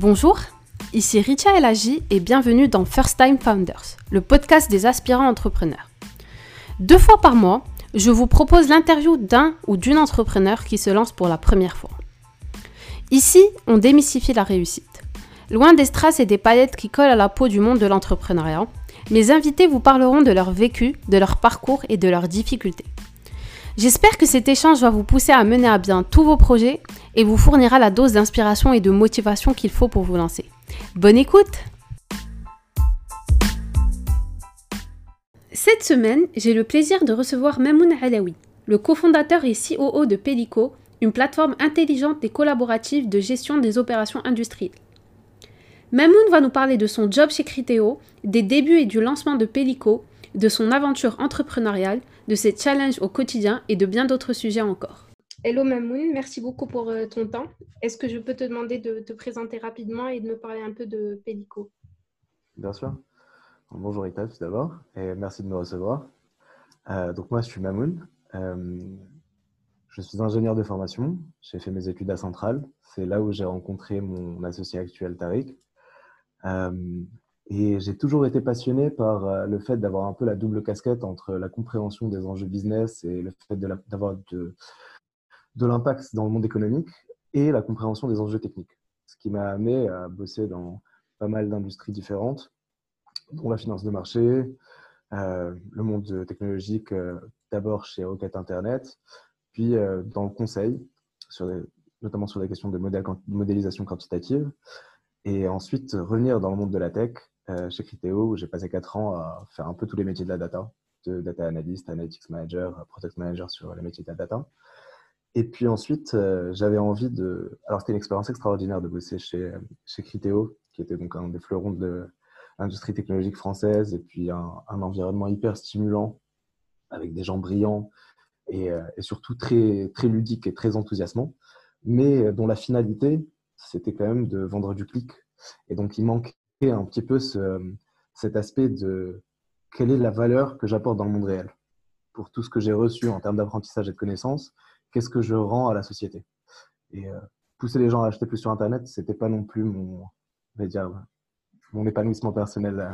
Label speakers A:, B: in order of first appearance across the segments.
A: Bonjour, ici Richa Elagi et bienvenue dans First Time Founders, le podcast des aspirants entrepreneurs. Deux fois par mois, je vous propose l'interview d'un ou d'une entrepreneur qui se lance pour la première fois. Ici, on démystifie la réussite. Loin des strass et des paillettes qui collent à la peau du monde de l'entrepreneuriat, mes invités vous parleront de leur vécu, de leur parcours et de leurs difficultés. J'espère que cet échange va vous pousser à mener à bien tous vos projets et vous fournira la dose d'inspiration et de motivation qu'il faut pour vous lancer. Bonne écoute Cette semaine, j'ai le plaisir de recevoir Mamoun Alaoui, le cofondateur et COO de Pelico, une plateforme intelligente et collaborative de gestion des opérations industrielles. Mamoun va nous parler de son job chez Criteo, des débuts et du lancement de Pelico, de son aventure entrepreneuriale, de ses challenges au quotidien et de bien d'autres sujets encore. Hello Mamoun, merci beaucoup pour euh, ton temps. Est-ce que je peux te demander de te présenter rapidement et de me parler un peu de Pelico?
B: Bien sûr. Bonjour Rita tout d'abord et merci de me recevoir. Euh, donc moi je suis Mamoun. Euh, je suis ingénieur de formation. J'ai fait mes études à Centrale. C'est là où j'ai rencontré mon associé actuel Tariq. Euh, et j'ai toujours été passionné par euh, le fait d'avoir un peu la double casquette entre la compréhension des enjeux business et le fait d'avoir de, de l'impact dans le monde économique et la compréhension des enjeux techniques. Ce qui m'a amené à bosser dans pas mal d'industries différentes, dont la finance de marché, euh, le monde technologique, d'abord chez Rocket Internet, puis dans le conseil, notamment sur les questions de modélisation quantitative, et ensuite, revenir dans le monde de la tech euh, chez Criteo, où j'ai passé 4 ans à faire un peu tous les métiers de la data, de data analyst, analytics manager, product manager sur les métiers de la data. Et puis ensuite, euh, j'avais envie de. Alors, c'était une expérience extraordinaire de bosser chez, chez Criteo, qui était donc un des fleurons de l'industrie technologique française, et puis un, environnement hyper stimulant, avec des gens brillants, et, euh, et, surtout très, très ludique et très enthousiasmant, mais dont la finalité, c'était quand même de vendre du clic. Et donc, il manquait un petit peu ce, cet aspect de quelle est la valeur que j'apporte dans le monde réel pour tout ce que j'ai reçu en termes d'apprentissage et de connaissances, qu'est-ce que je rends à la société? Et euh, pousser les gens à acheter plus sur Internet, c'était pas non plus mon, mon épanouissement personnel euh,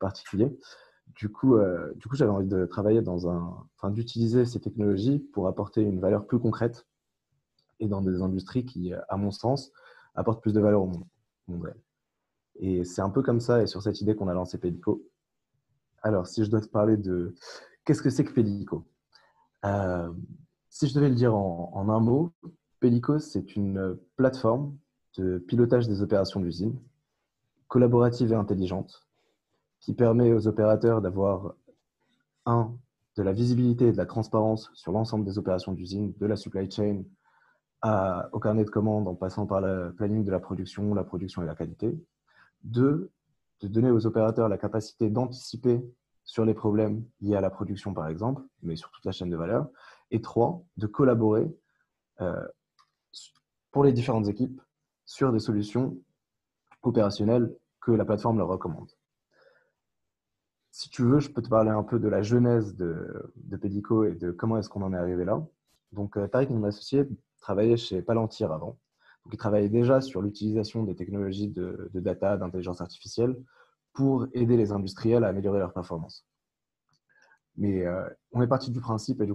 B: particulier. Du coup, euh, du coup, j'avais envie de travailler dans un, enfin, d'utiliser ces technologies pour apporter une valeur plus concrète et dans des industries qui, à mon sens, apportent plus de valeur au monde. Et c'est un peu comme ça et sur cette idée qu'on a lancé Pelico. Alors, si je dois te parler de qu'est-ce que c'est que Pelico euh, Si je devais le dire en, un mot, Pelico, c'est une plateforme de pilotage des opérations d'usine, collaborative et intelligente, qui permet aux opérateurs d'avoir, un, de la visibilité et de la transparence sur l'ensemble des opérations d'usine, de la supply chain au carnet de commandes en passant par le planning de la production, la production et la qualité. Deux, de donner aux opérateurs la capacité d'anticiper sur les problèmes liés à la production, par exemple, mais sur toute la chaîne de valeur. Et trois, de collaborer euh, pour les différentes équipes sur des solutions opérationnelles que la plateforme leur recommande. Si tu veux, je peux te parler un peu de la genèse de, Pedico et de comment est-ce qu'on en est arrivé là. Donc, euh, Tariq, mon associé, travaillait chez Palantir avant. Donc, il travaillait déjà sur l'utilisation des technologies de, data, d'intelligence artificielle pour aider les industriels à améliorer leur performance. Mais euh, on est parti du principe, et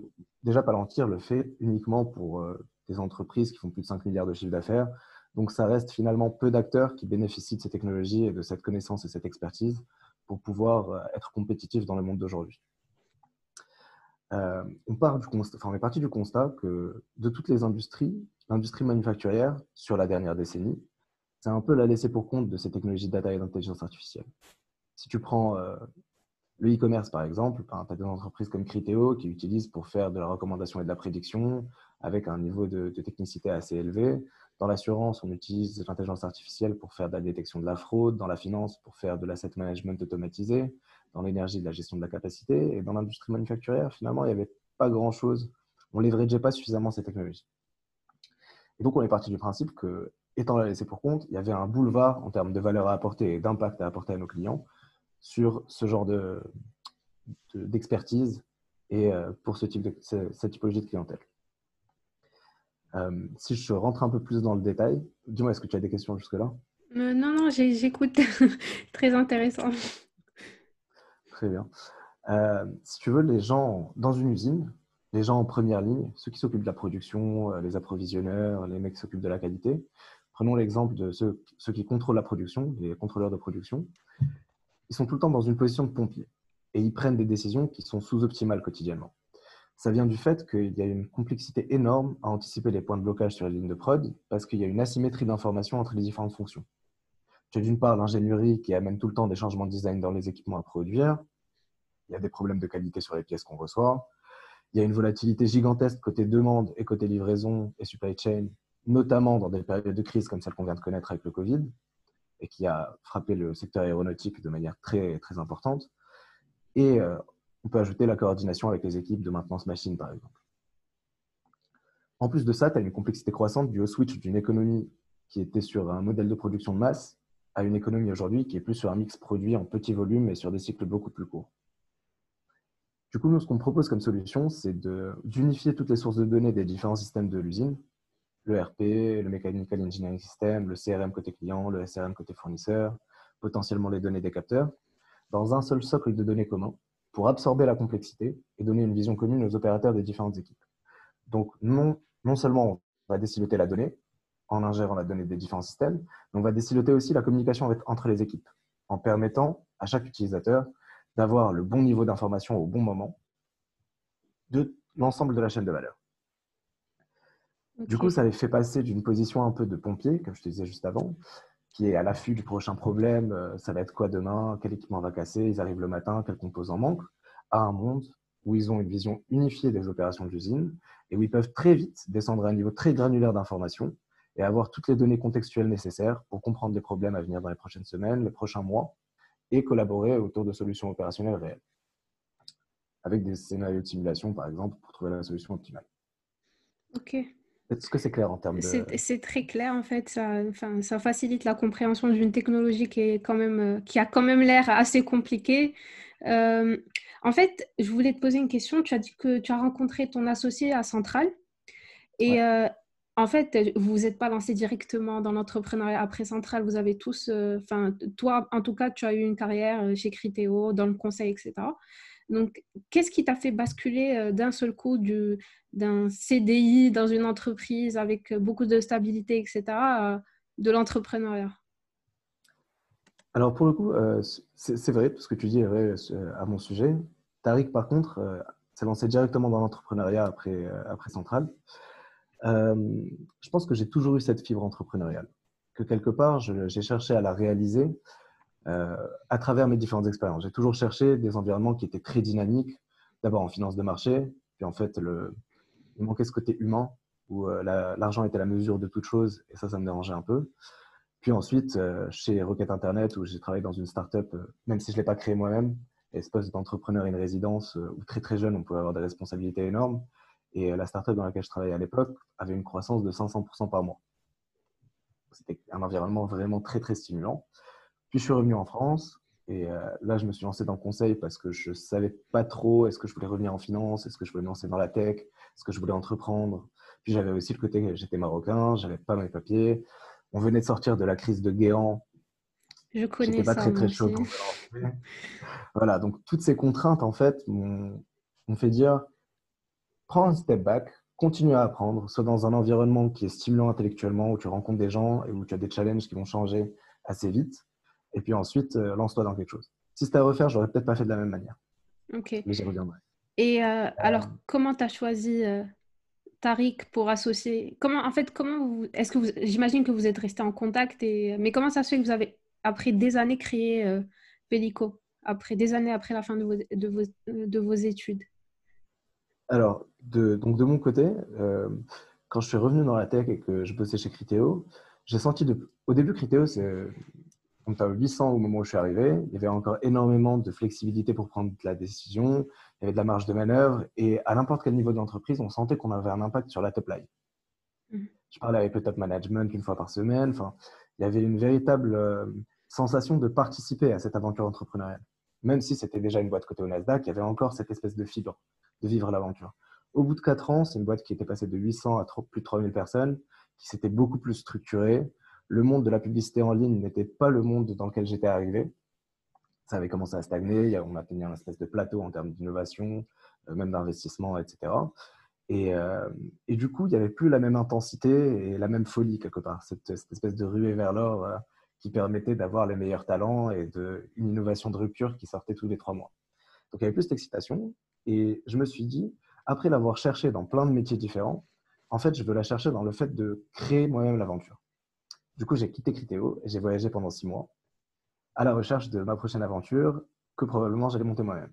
B: déjà Palantir le fait uniquement pour euh, des entreprises qui font plus de 5 milliards de chiffre d'affaires. Donc ça reste finalement peu d'acteurs qui bénéficient de ces technologies et de cette connaissance et cette expertise pour pouvoir euh, être compétitifs dans le monde d'aujourd'hui. Euh, on, part du constat, on est parti du constat que de toutes les industries, l'industrie manufacturière, sur la dernière décennie, c'est un peu la laissée pour compte de ces technologies de data et d'intelligence artificielle. Si tu prends euh, le e-commerce, par exemple, tu as des entreprises comme Criteo qui utilisent pour faire de la recommandation et de la prédiction avec un niveau de technicité assez élevé. Dans l'assurance, on utilise l'intelligence artificielle pour faire de la détection de la fraude. Dans la finance, pour faire de l'asset management automatisé dans l'énergie, de la gestion de la capacité. Et dans l'industrie manufacturière, finalement, il n'y avait pas grand-chose. On ne leverageait pas suffisamment ces technologies. Et donc, on est parti du principe que, étant laissé pour compte, il y avait un boulevard en termes de valeur à apporter et d'impact à apporter à nos clients sur ce genre d'expertise de, et euh, pour ce type de, cette typologie de clientèle. Euh, si je rentre un peu plus dans le détail, dis-moi, est-ce que tu as des questions jusque-là?
A: Non, non, j'écoute. Très intéressant.
B: Très bien. si tu veux, les gens dans une usine, les gens en première ligne, ceux qui s'occupent de la production, les approvisionneurs, les mecs qui s'occupent de la qualité, Prenons l'exemple de ceux, qui contrôlent la production, les contrôleurs de production. Ils sont tout le temps dans une position de pompier et ils prennent des décisions qui sont sous-optimales quotidiennement. Ça vient du fait qu'il y a une complexité énorme à anticiper les points de blocage sur les lignes de prod parce qu'il y a une asymétrie d'information entre les différentes fonctions. Tu as d'une part l'ingénierie qui amène tout le temps des changements de design dans les équipements à produire. Il y a des problèmes de qualité sur les pièces qu'on reçoit. Il y a une volatilité gigantesque côté demande et côté livraison et supply chain notamment dans des périodes de crise comme celle qu'on vient de connaître avec le Covid, et qui a frappé le secteur aéronautique de manière très, très importante. Et euh, on peut ajouter la coordination avec les équipes de maintenance machine, par exemple. En plus de ça, tu as une complexité croissante due au switch d'une économie qui était sur un modèle de production de masse à une économie aujourd'hui qui est plus sur un mix produit en petit volume et sur des cycles beaucoup plus courts. Du coup, nous, ce qu'on propose comme solution, c'est d'unifier toutes les sources de données des différents systèmes de l'usine le RP, le Mechanical Engineering System, le CRM côté client, le SRM côté fournisseur, potentiellement les données des capteurs, dans un seul socle de données commun pour absorber la complexité et donner une vision commune aux opérateurs des différentes équipes. Donc, non, seulement on va déciloter la donnée en ingérant la donnée des différents systèmes, mais on va déciloter aussi la communication entre les équipes en permettant à chaque utilisateur d'avoir le bon niveau d'information au bon moment de l'ensemble de la chaîne de valeur. Du coup, ça les fait passer d'une position un peu de pompier, comme je te disais juste avant, qui est à l'affût du prochain problème, euh, ça va être quoi demain, quel équipement va casser, ils arrivent le matin, quel composant manque, à un monde où ils ont une vision unifiée des opérations de l'usine et où ils peuvent très vite descendre à un niveau très granulaire d'information et avoir toutes les données contextuelles nécessaires pour comprendre les problèmes à venir dans les prochaines semaines, les prochains mois et collaborer autour de solutions opérationnelles réelles. Avec des scénarios de simulation, par exemple, pour trouver la solution optimale.
A: Ok.
B: Est-ce que c'est clair en termes
A: de... C'est très clair en fait, ça, enfin, ça facilite la compréhension d'une technologie qui, est quand même, euh, qui a quand même l'air assez compliquée. Euh, en fait, je voulais te poser une question. Tu as dit que tu as rencontré ton associé à Centrale et euh, en fait, vous vous êtes pas lancé directement dans l'entrepreneuriat après Centrale. Vous avez tous, enfin, toi en tout cas, tu as eu une carrière chez Criteo, dans le conseil, etc. Donc, qu'est-ce qui t'a fait basculer euh, d'un seul coup d'un CDI dans une entreprise avec beaucoup de stabilité, etc., de l'entrepreneuriat?
B: Alors, pour le coup, euh, c'est vrai, tout ce que tu dis est vrai euh, à mon sujet. Tariq, par contre, s'est lancé directement dans l'entrepreneuriat après, après. Je pense que j'ai toujours eu cette fibre entrepreneuriale, que quelque part, j'ai cherché à la réaliser euh, à travers mes différentes expériences. J'ai toujours cherché des environnements qui étaient très dynamiques, d'abord en finance de marché, puis en fait, le, il manquait ce côté humain où euh, l'argent était la mesure de toute chose, et ça, ça me dérangeait un peu. Puis ensuite, euh, chez Rocket Internet, où j'ai travaillé dans une startup, même si je ne l'ai pas créé moi-même, espèce d'entrepreneur in résidence, où très très jeune, on pouvait avoir des responsabilités énormes. Et la startup dans laquelle je travaillais à l'époque avait une croissance de 500% par mois. C'était un environnement vraiment très très stimulant. Puis je suis revenu en France et euh, là, je me suis lancé dans le conseil parce que je ne savais pas trop est-ce que je voulais revenir en finance, est-ce que je voulais me lancer dans la tech, est-ce que je voulais entreprendre. Puis j'avais aussi le côté, j'étais marocain, j'avais pas mes papiers. On venait de sortir de la crise de Guéant.
A: Je connais pas
B: très très chaud. voilà, donc toutes ces contraintes en fait m'ont fait dire prends un step back, continue à apprendre, soit dans un environnement qui est stimulant intellectuellement, où tu rencontres des gens et où tu as des challenges qui vont changer assez vite et puis ensuite, euh, lance-toi dans quelque chose. Si c'était à refaire, j'aurais peut-être pas fait de la même manière.
A: Ok.
B: Mais j'y reviendrai.
A: Et euh, alors, comment tu as choisi euh, Tariq pour associer Comment, en fait, comment vous... Est-ce que vous... J'imagine que vous êtes resté en contact, et... mais comment ça se fait que vous avez, après des années, créé Pellico Après des années après la fin de vos, de vos, de vos études?
B: Alors, de, donc de mon côté, quand je suis revenu dans la tech et que je bossais chez Criteo, j'ai senti de... au début Criteo, c'est on était à 800 au moment où je suis arrivé. Il y avait encore énormément de flexibilité pour prendre la décision. Il y avait de la marge de manœuvre. Et à n'importe quel niveau de l'entreprise, on sentait qu'on avait un impact sur la top line. Mhm. Je parlais avec le top management une fois par semaine. Enfin, il y avait une véritable euh, sensation de participer à cette aventure entrepreneuriale. Même si c'était déjà une boîte côté au Nasdaq, il y avait encore cette espèce de fibre de vivre l'aventure. Au bout de 4 ans, c'est une boîte qui était passée de 800 à plus de 3000 personnes, qui s'était beaucoup plus structurée. Le monde de la publicité en ligne n'était pas le monde dans lequel j'étais arrivé. Ça avait commencé à stagner, on atteignait un espèce de plateau en termes d'innovation, euh, même d'investissement, etc. Et, euh, et, du coup, il n'y avait plus la même intensité et la même folie quelque part, cette, espèce de ruée vers l'or euh, qui permettait d'avoir les meilleurs talents et une innovation de rupture qui sortait tous les trois mois. Donc il y avait plus d'excitation et je me suis dit, après l'avoir cherché dans plein de métiers différents, en fait, je veux la chercher dans le fait de créer moi-même l'aventure. Du coup, j'ai quitté Critéo et j'ai voyagé pendant six mois à la recherche de ma prochaine aventure que probablement j'allais monter moi-même.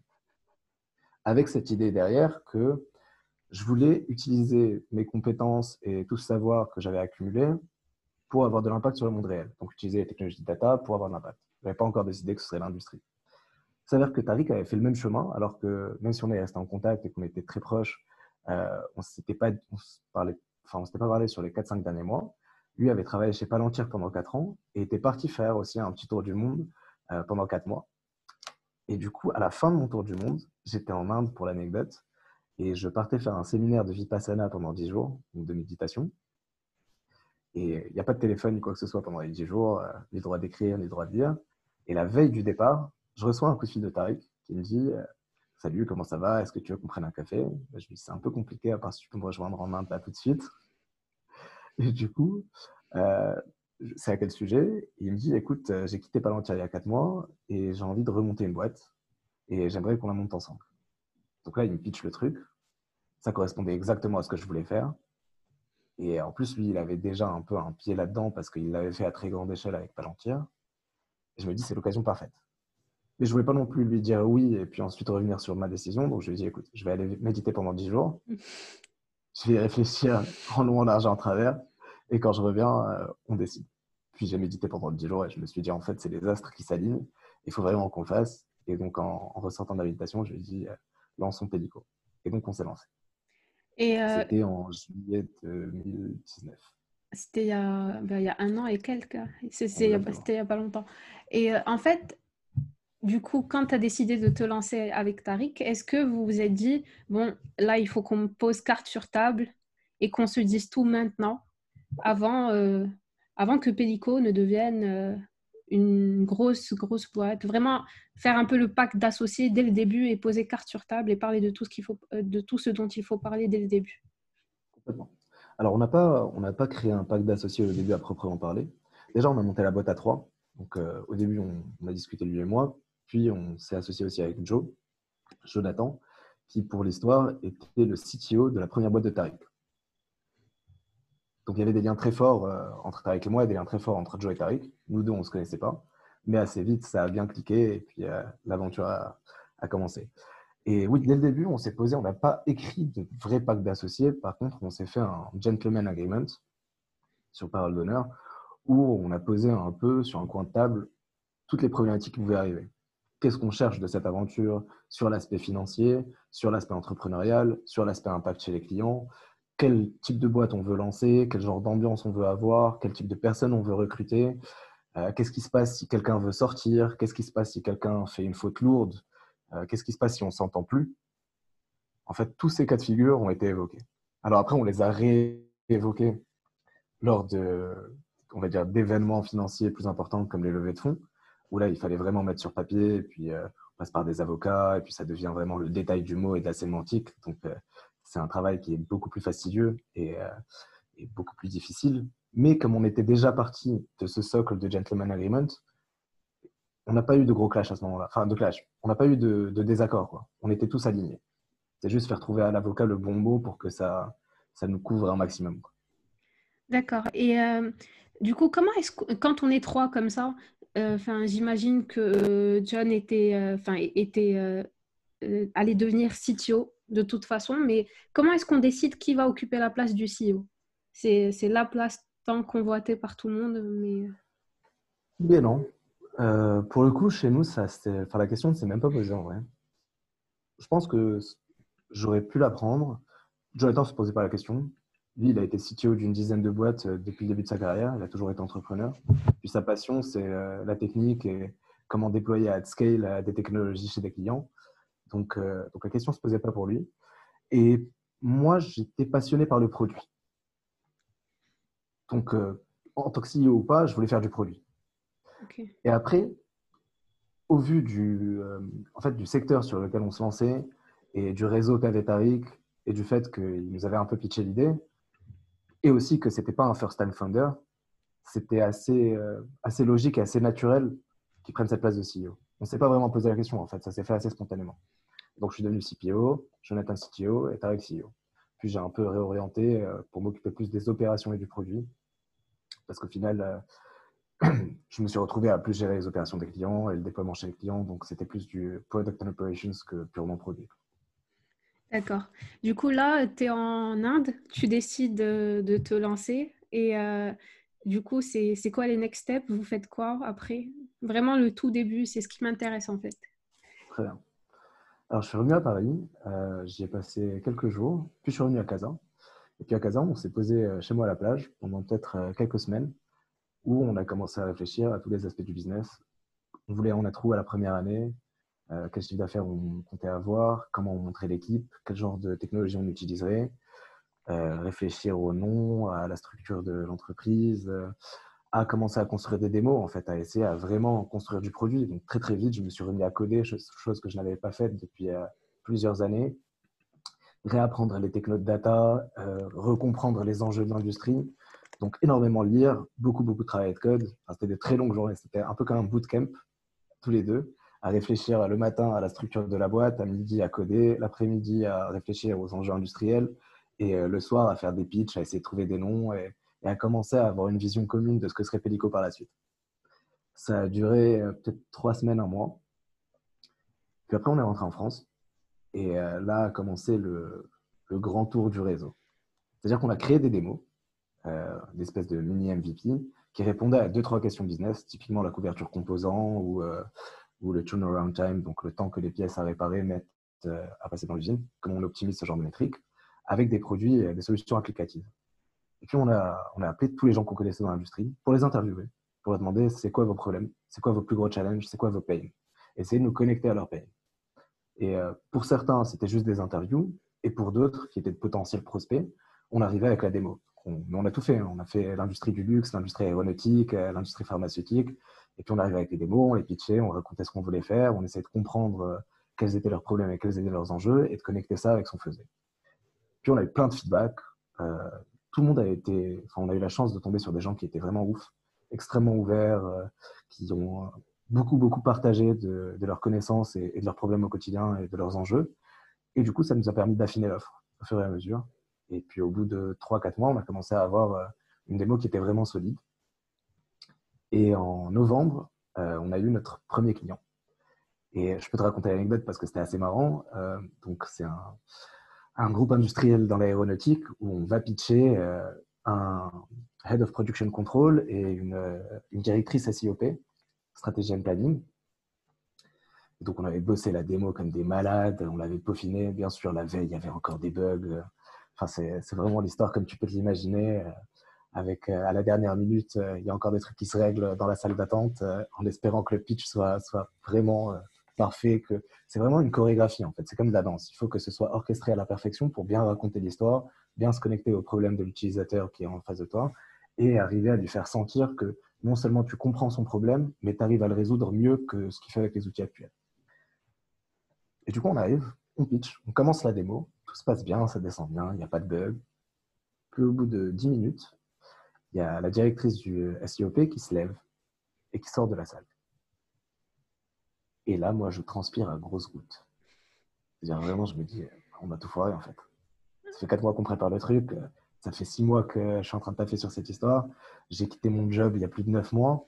B: Avec cette idée derrière que je voulais utiliser mes compétences et tout ce savoir que j'avais accumulé pour avoir de l'impact sur le monde réel. Donc, utiliser les technologies de data pour avoir de l'impact. Je n'avais pas encore décidé que ce serait l'industrie. Il s'avère que Tariq avait fait le même chemin, alors que même si on est resté en contact et qu'on était très proches, euh, on ne s'était pas, enfin, pas parlé sur les 4-5 derniers mois. Lui avait travaillé chez Palantir pendant 4 ans et était parti faire aussi un petit tour du monde euh, pendant 4 mois. Et du coup, à la fin de mon tour du monde, j'étais en Inde pour l'anecdote et je partais faire un séminaire de Vipassana pendant 10 jours, de méditation. Et il n'y a pas de téléphone ni quoi que ce soit pendant les 10 jours, euh, ni droit d'écrire, ni droit de lire. Et la veille du départ, je reçois un coup de fil de Tariq qui me dit euh, Salut, comment ça va? Est-ce que tu veux qu'on prenne un café? Je lui dis C'est un peu compliqué, à part si tu peux me rejoindre en Inde là tout de suite. Et du coup, euh, c'est à quel sujet? Il me dit Écoute, euh, j'ai quitté Palantir il y a 4 mois et j'ai envie de remonter une boîte et j'aimerais qu'on la monte ensemble. Donc là, il me pitch le truc. Ça correspondait exactement à ce que je voulais faire. Et en plus, lui, il avait déjà un peu un pied là-dedans parce qu'il l'avait fait à très grande échelle avec Palantir. Et je me dis, c'est l'occasion parfaite. Mais je voulais pas non plus lui dire oui et puis ensuite revenir sur ma décision. Donc je lui ai dit, écoute, je vais aller méditer pendant 10 jours. Je vais réfléchir en long, en large, en travers. Et quand je reviens, euh, on décide. Puis j'ai médité pendant 10 jours et je me suis dit, en fait, c'est les astres qui s'alignent. Il faut vraiment qu'on le fasse. Et donc, en, ressortant de la méditation, je lui ai dit, euh, lançons Pédico. Et donc, on s'est lancé. Euh... C'était en juillet 2019.
A: C'était il, ben, il, y a un an et quelques. C'était il n'y a, pas longtemps. Et euh, en fait, du coup, quand tu as décidé de te lancer avec Tariq, est-ce que vous vous êtes dit, bon, là, il faut qu'on pose carte sur table et qu'on se dise tout maintenant, avant, euh, que Pellico ne devienne euh, une grosse, grosse boîte? Vraiment faire un peu le pacte d'associés dès le début et poser carte sur table et parler de tout ce, qu'il faut, euh, de tout ce dont il faut parler dès le début.
B: Alors, on n'a pas, pas créé un pacte d'associés au début à proprement parler. Déjà, on a monté la boîte à trois. Donc, au début, on, a discuté lui et moi. Puis on s'est associé aussi avec Joe, Jonathan, qui pour l'histoire était le CTO de la première boîte de Tariq. Donc il y avait des liens très forts euh, entre Tariq et moi et des liens très forts entre Joe et Tariq. Nous deux, on ne se connaissait pas. Mais assez vite, ça a bien cliqué et puis euh, l'aventure a, commencé. Et oui, dès le début, on s'est posé, on n'a pas écrit de vrai pacte d'associés. Par contre, on s'est fait un gentleman agreement sur parole d'honneur où on a posé un peu sur un coin de table toutes les problématiques qui pouvaient arriver qu'est-ce qu'on cherche de cette aventure sur l'aspect financier, sur l'aspect entrepreneurial, sur l'aspect impact chez les clients, quel type de boîte on veut lancer, quel genre d'ambiance on veut avoir, quel type de personnes on veut recruter, euh, qu'est-ce qui se passe si quelqu'un veut sortir, qu'est-ce qui se passe si quelqu'un fait une faute lourde, euh, qu'est-ce qui se passe si on s'entend plus? En fait, tous ces cas de figure ont été évoqués. Alors après, on les a réévoqués lors de, on va dire, d'événements financiers plus importants comme les levées de fonds où là, il fallait vraiment mettre sur papier, et puis euh, on passe par des avocats, et puis ça devient vraiment le détail du mot et de la sémantique. Donc, euh, c'est un travail qui est beaucoup plus fastidieux euh, et, beaucoup plus difficile. Mais comme on était déjà parti de ce socle de gentleman agreement, on n'a pas eu de gros clash à ce moment-là. Enfin, de clash. On n'a pas eu de, désaccord. On était tous alignés. C'est juste faire trouver à l'avocat le bon mot pour que ça, ça nous couvre un maximum.
A: D'accord. Et du coup, comment est-ce que, quand on est trois comme ça, euh, enfin, j'imagine que euh, John était, euh, enfin, allait devenir CTO de toute façon, mais comment est-ce qu'on décide qui va occuper la place du CEO C'est la place tant convoitée par tout le monde, mais.
B: Non. pour le coup, chez nous, la question ne s'est même pas posée en vrai. Je pense que j'aurais pu l'apprendre. Jonathan ne se posait pas la question. Lui, il a été CTO d'une dizaine de boîtes euh, depuis le début de sa carrière. Il a toujours été entrepreneur. Puis sa passion, c'est euh, la technique et comment déployer à scale des technologies chez des clients. Donc, euh, donc la question ne se posait pas pour lui. Et moi, j'étais passionné par le produit. Donc, euh, en tant que CEO ou pas, je voulais faire du produit. Et après, au vu du, euh, en fait, du secteur sur lequel on se lançait et du réseau qu'avait Tariq et du fait qu'il nous avait un peu pitché l'idée, et aussi que ce n'était pas un first-time founder, c'était assez, euh, assez logique et assez naturel qu'il prenne cette place de CEO. On ne s'est pas vraiment posé la question, en fait, ça s'est fait assez spontanément. Donc, je suis devenu CPO, Jonathan CTO et Tarek CEO. Puis, j'ai un peu réorienté euh, pour m'occuper plus des opérations et du produit. Parce qu'au final, euh, je me suis retrouvé à plus gérer les opérations des clients et le déploiement chez les clients. Donc, c'était plus du product and operations que purement produit.
A: D'accord. Du coup, là, tu es en Inde, tu décides de, te lancer. Et euh, du coup, c'est quoi les next steps? Vous faites quoi après? Vraiment, le tout début, c'est ce qui m'intéresse en fait.
B: Très bien. Alors, je suis revenu à Paris, euh, j'y ai passé quelques jours, puis je suis revenu à Kazan. Et puis à Kazan, on s'est posé euh, chez moi à la plage pendant peut-être quelques semaines, où on a commencé à réfléchir à tous les aspects du business. On voulait en être où à la première année, quel chiffre d'affaires on comptait avoir, comment on montrait l'équipe, quel genre de technologie on utiliserait, réfléchir au nom, à la structure de l'entreprise, à commencer à construire des démos, en fait, à essayer à vraiment construire du produit. Donc très très vite, je me suis remis à coder, chose que je n'avais pas faite depuis euh, plusieurs années. Réapprendre les technos de data, euh, recomprendre les enjeux de l'industrie. Donc énormément lire, beaucoup beaucoup de travail de code. c'était des très longues journées, c'était un peu comme un bootcamp, tous les deux, à réfléchir le matin à la structure de la boîte, à midi à coder, l'après-midi à réfléchir aux enjeux industriels et euh, le soir à faire des pitchs, à essayer de trouver des noms et à commencer à avoir une vision commune de ce que serait Pellico par la suite. Ça a duré euh, peut-être trois semaines, un mois. Puis après, on est rentré en France. Et euh, là a commencé le, grand tour du réseau. C'est-à-dire qu'on a créé des démos, euh, des espèces de mini MVP, qui répondaient à deux, trois questions business, typiquement la couverture composant ou, ou le turnaround time, donc le temps que les pièces à réparer mettent à passer dans l'usine, comment on optimise ce genre de métriques, avec des produits et des solutions applicatives. Et puis, on a, on a appelé tous les gens qu'on connaissait dans l'industrie pour les interviewer, pour leur demander c'est quoi vos problèmes, c'est quoi vos plus gros challenges, c'est quoi vos pains. Essayer de nous connecter à leurs pains. Et euh, pour certains, c'était juste des interviews. Et pour d'autres, qui étaient de potentiels prospects, on arrivait avec la démo. On, on a tout fait. On a fait l'industrie du luxe, l'industrie aéronautique, euh, l'industrie pharmaceutique. Et puis, on arrivait avec les démos, on les pitchait, on racontait ce qu'on voulait faire, on essayait de comprendre euh, quels étaient leurs problèmes et quels étaient leurs enjeux et de connecter ça avec ce qu'on faisait. Puis, on a eu plein de feedback tout le monde a été, enfin, on a eu la chance de tomber sur des gens qui étaient vraiment ouf, extrêmement ouverts, euh, qui ont euh, beaucoup, beaucoup partagé de, leurs connaissances et, de leurs problèmes au quotidien et de leurs enjeux. Et du coup, ça nous a permis d'affiner l'offre au fur et à mesure. Et puis, au bout de 3-4 mois, on a commencé à avoir euh, une démo qui était vraiment solide. Et en novembre, on a eu notre premier client. Et je peux te raconter l'anecdote parce que c'était assez marrant. donc, c'est un, groupe industriel dans l'aéronautique où on va pitcher euh, un Head of Production Control et une, euh, une directrice SIOP, Stratégie and Planning. Donc on avait bossé la démo comme des malades, on l'avait peaufiné. Bien sûr, la veille, il y avait encore des bugs. Enfin, c'est vraiment l'histoire comme tu peux l'imaginer. Euh, avec à la dernière minute, il y a encore des trucs qui se règlent dans la salle d'attente en espérant que le pitch soit, soit vraiment parfait, que c'est vraiment une chorégraphie en fait. C'est comme de la danse. Il faut que ce soit orchestré à la perfection pour bien raconter l'histoire, bien se connecter au problème de l'utilisateur qui est en face de toi et arriver à lui faire sentir que non seulement tu comprends son problème, mais tu arrives à le résoudre mieux que ce qu'il fait avec les outils actuels. Et du coup, on arrive, on pitch, on commence la démo, tout se passe bien, ça descend bien, il n'y a pas de bug. Puis au bout de 10 minutes, il y a la directrice du SIOP qui se lève et qui sort de la salle. Et là, moi, je transpire à grosses gouttes. C'est-à-dire, vraiment, je me dis, on va tout foirer, en fait. Ça fait quatre mois qu'on prépare le truc. Ça fait six mois que je suis en train de taffer sur cette histoire. J'ai quitté mon job il y a plus de neuf mois.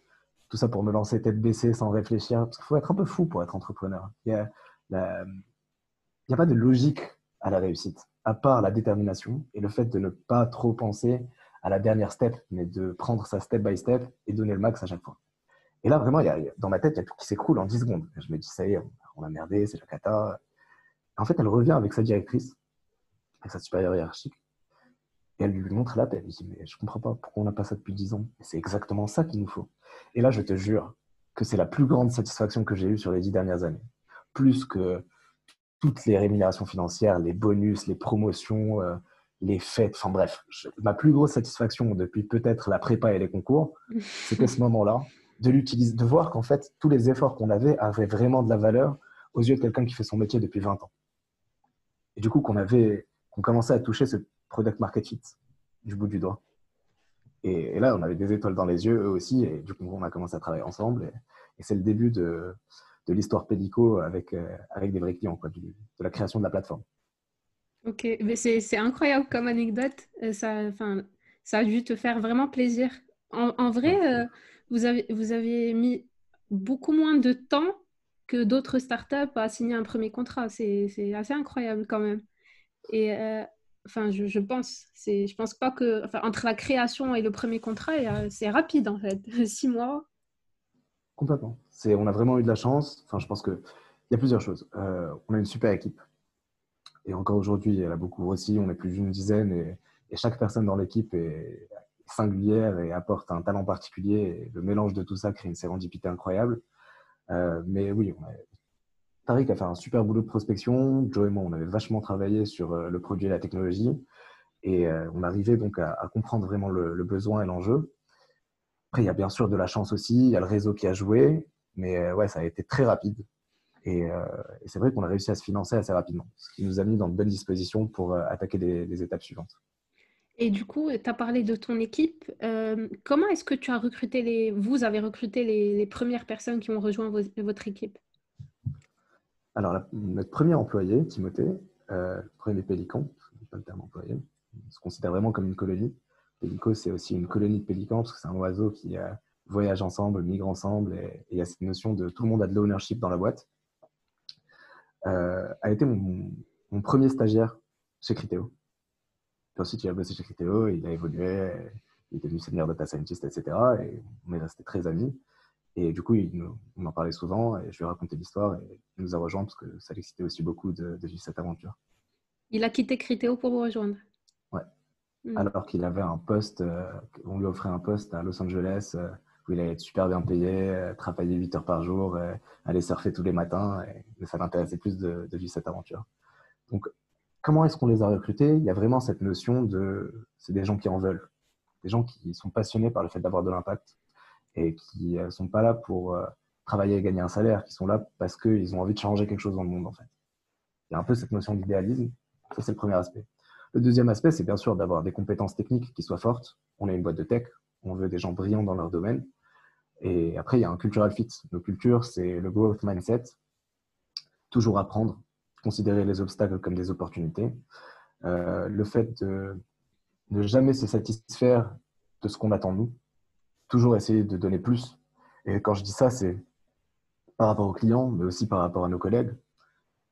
B: Tout ça pour me lancer tête baissée sans réfléchir. Parce faut être un peu fou pour être entrepreneur. Il n'y a, a pas de logique à la réussite, à part la détermination et le fait de ne pas trop penser à la dernière step, mais de prendre ça step by step et donner le max à chaque fois. Et là, vraiment, dans ma tête, il y a tout qui s'écroule en 10 secondes. Je me dis, ça y est, on a merdé, c'est la cata. En fait, elle revient avec sa directrice, avec sa supérieure hiérarchique, et elle lui montre la Elle lui dit, mais je comprends pas pourquoi on n'a pas ça depuis 10 ans. c'est exactement ça qu'il nous faut. Et là, je te jure que c'est la plus grande satisfaction que j'ai eue sur les 10 dernières années. Plus que toutes les rémunérations financières, les bonus, les promotions, euh, les fêtes, enfin bref, ma plus grosse satisfaction depuis peut-être la prépa et les concours, c'était ce moment-là, de l'utiliser, de voir qu'en fait, tous les efforts qu'on avait avaient vraiment de la valeur aux yeux de quelqu'un qui fait son métier depuis 20 ans. Et du coup, qu'on avait, qu'on commençait à toucher ce product market fit du bout du doigt. Et, là, on avait des étoiles dans les yeux, eux aussi, et du coup, on a commencé à travailler ensemble. Et, c'est le début de, de l'histoire Pédico avec, euh, avec des vrais clients, quoi, de la création de la plateforme.
A: Ok, mais c'est incroyable comme anecdote. Euh, ça, ça a dû te faire vraiment plaisir. En, vrai, euh, vous, avez, vous avez mis beaucoup moins de temps que d'autres startups à signer un premier contrat. C'est assez incroyable quand même. Et enfin, je, je pense, je pense pas que, enfin, entre la création et le premier contrat, c'est rapide en fait, six mois.
B: Complètement. On a vraiment eu de la chance. Enfin, je pense qu'il y a plusieurs choses. Euh, on a une super équipe. Et encore aujourd'hui, elle a beaucoup grossi. On est plus d'une dizaine et, chaque personne dans l'équipe est singulière et apporte un talent particulier. Le mélange de tout ça crée une sérendipité incroyable. Euh, mais oui, on a, Tariq a fait un super boulot de prospection. Joe et moi, on avait vachement travaillé sur euh, le produit et la technologie. Et on arrivait donc à, comprendre vraiment le besoin et l'enjeu. Après, il y a bien sûr de la chance aussi, il y a le réseau qui a joué, mais euh, ouais, ça a été très rapide. Euh, et, c'est vrai qu'on a réussi à se financer assez rapidement, ce qui nous a mis dans de bonnes dispositions pour euh, attaquer les, étapes suivantes.
A: Et du coup, tu as parlé de ton équipe. comment est-ce que tu as recruté les... Vous avez recruté les, premières personnes qui ont rejoint votre équipe?
B: Alors, notre premier employé, Timothée, premier pélican, pas le terme employé, on se considère vraiment comme une colonie. Pélico, c'est aussi une colonie de pélicans parce que c'est un oiseau qui euh, voyage ensemble, migre ensemble et il y a cette notion de tout le monde a de l'ownership dans la boîte. Euh, a été mon, premier stagiaire chez Criteo. Puis ensuite, il a bossé chez Criteo, il a évolué, il est devenu senior data scientist, etc. Et on est resté très amis. Et du coup, il on en parlait souvent et je lui ai raconté l'histoire et il nous a rejoints parce que ça l'excitait aussi beaucoup de, de, vivre cette aventure.
A: Il a quitté Criteo pour vous rejoindre.
B: Mm. alors qu'il avait un poste, euh, on lui offrait un poste à Los Angeles euh, où il allait être super bien payé, euh, travailler 8 heures par jour, aller surfer tous les matins, et, ça l'intéressait plus de, vivre cette aventure. Donc, comment est-ce qu'on les a recrutés? Il y a vraiment cette notion de, c'est des gens qui en veulent, des gens qui sont passionnés par le fait d'avoir de l'impact et qui ne sont pas là pour travailler et gagner un salaire, qui sont là parce qu'ils ont envie de changer quelque chose dans le monde en fait. Il y a un peu cette notion d'idéalisme, ça c'est le premier aspect. Le deuxième aspect, c'est bien sûr d'avoir des compétences techniques qui soient fortes. On est une boîte de tech, on veut des gens brillants dans leur domaine. Et après, il y a un cultural fit. Nos cultures, c'est le growth mindset, toujours apprendre, considérer les obstacles comme des opportunités. Euh, le fait de ne jamais se satisfaire de ce qu'on attend de nous, toujours essayer de donner plus. Et quand je dis ça, c'est par rapport aux clients, mais aussi par rapport à nos collègues.